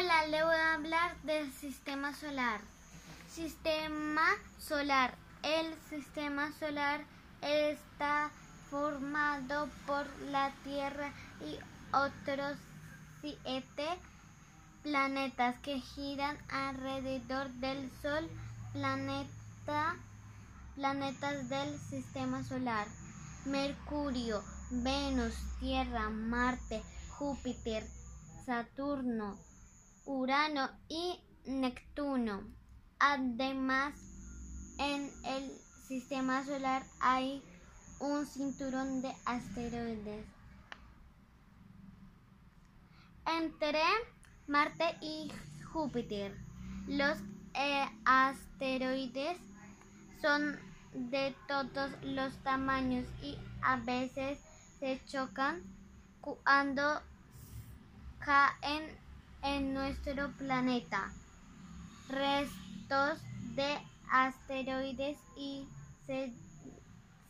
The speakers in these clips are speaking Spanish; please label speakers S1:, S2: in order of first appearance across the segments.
S1: Hola, le voy a hablar del sistema solar. Sistema solar. El sistema solar está formado por la Tierra y otros siete planetas que giran alrededor del Sol. Planeta, planetas del sistema solar. Mercurio, Venus, Tierra, Marte, Júpiter, Saturno, Urano y Neptuno. Además, en el sistema solar hay un cinturón de asteroides. Entre Marte y Júpiter, los eh, asteroides son de todos los tamaños y a veces se chocan cuando caen en nuestro planeta. Restos de asteroides y se,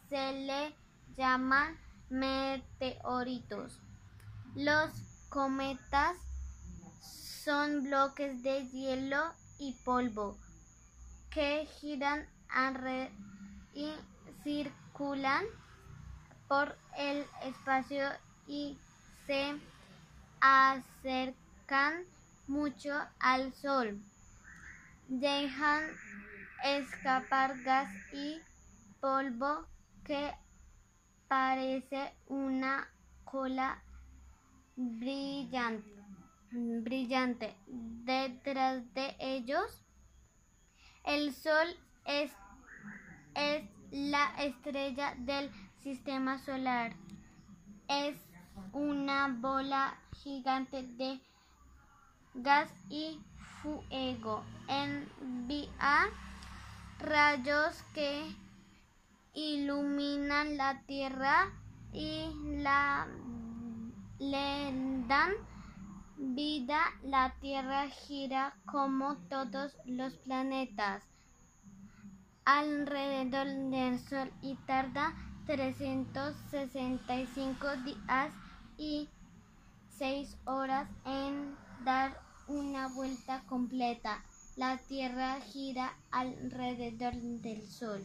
S1: se le llaman meteoritos. Los cometas son bloques de hielo y polvo que giran y circulan por el espacio y se acercan mucho al sol. Dejan escapar gas y polvo que parece una cola brillante. brillante. Detrás de ellos, el sol es, es la estrella del sistema solar. Es una bola gigante de gas y fuego. Envía rayos que iluminan la Tierra y la le dan vida. La Tierra gira como todos los planetas alrededor del Sol y tarda 365 días y 6 horas en dar una vuelta completa. La Tierra gira alrededor del Sol.